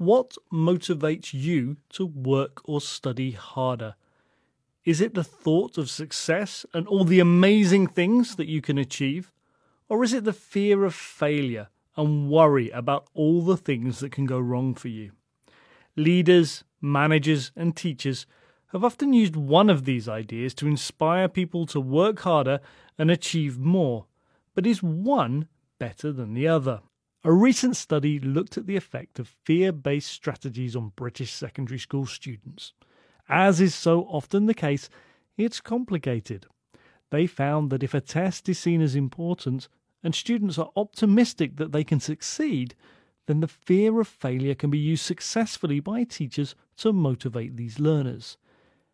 What motivates you to work or study harder? Is it the thought of success and all the amazing things that you can achieve? Or is it the fear of failure and worry about all the things that can go wrong for you? Leaders, managers, and teachers have often used one of these ideas to inspire people to work harder and achieve more. But is one better than the other? A recent study looked at the effect of fear based strategies on British secondary school students. As is so often the case, it's complicated. They found that if a test is seen as important and students are optimistic that they can succeed, then the fear of failure can be used successfully by teachers to motivate these learners.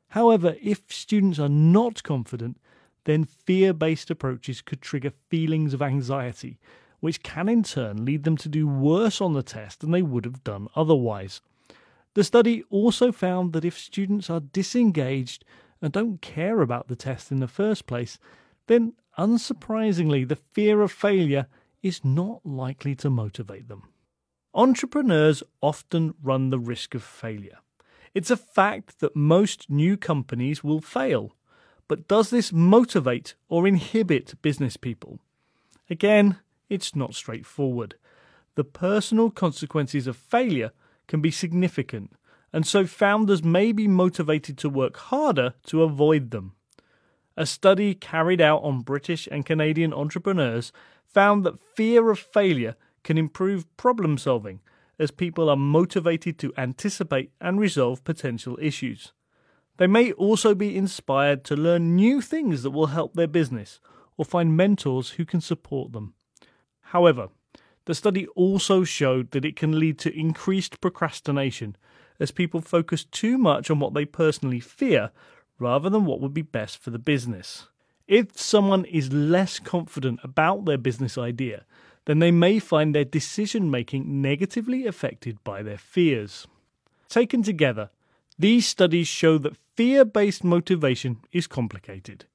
However, if students are not confident, then fear based approaches could trigger feelings of anxiety which can in turn lead them to do worse on the test than they would have done otherwise. The study also found that if students are disengaged and don't care about the test in the first place, then unsurprisingly, the fear of failure is not likely to motivate them. Entrepreneurs often run the risk of failure. It's a fact that most new companies will fail. But does this motivate or inhibit business people? Again, it's not straightforward. The personal consequences of failure can be significant, and so founders may be motivated to work harder to avoid them. A study carried out on British and Canadian entrepreneurs found that fear of failure can improve problem solving as people are motivated to anticipate and resolve potential issues. They may also be inspired to learn new things that will help their business or find mentors who can support them. However, the study also showed that it can lead to increased procrastination as people focus too much on what they personally fear rather than what would be best for the business. If someone is less confident about their business idea, then they may find their decision making negatively affected by their fears. Taken together, these studies show that fear based motivation is complicated.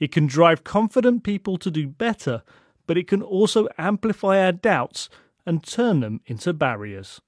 It can drive confident people to do better but it can also amplify our doubts and turn them into barriers.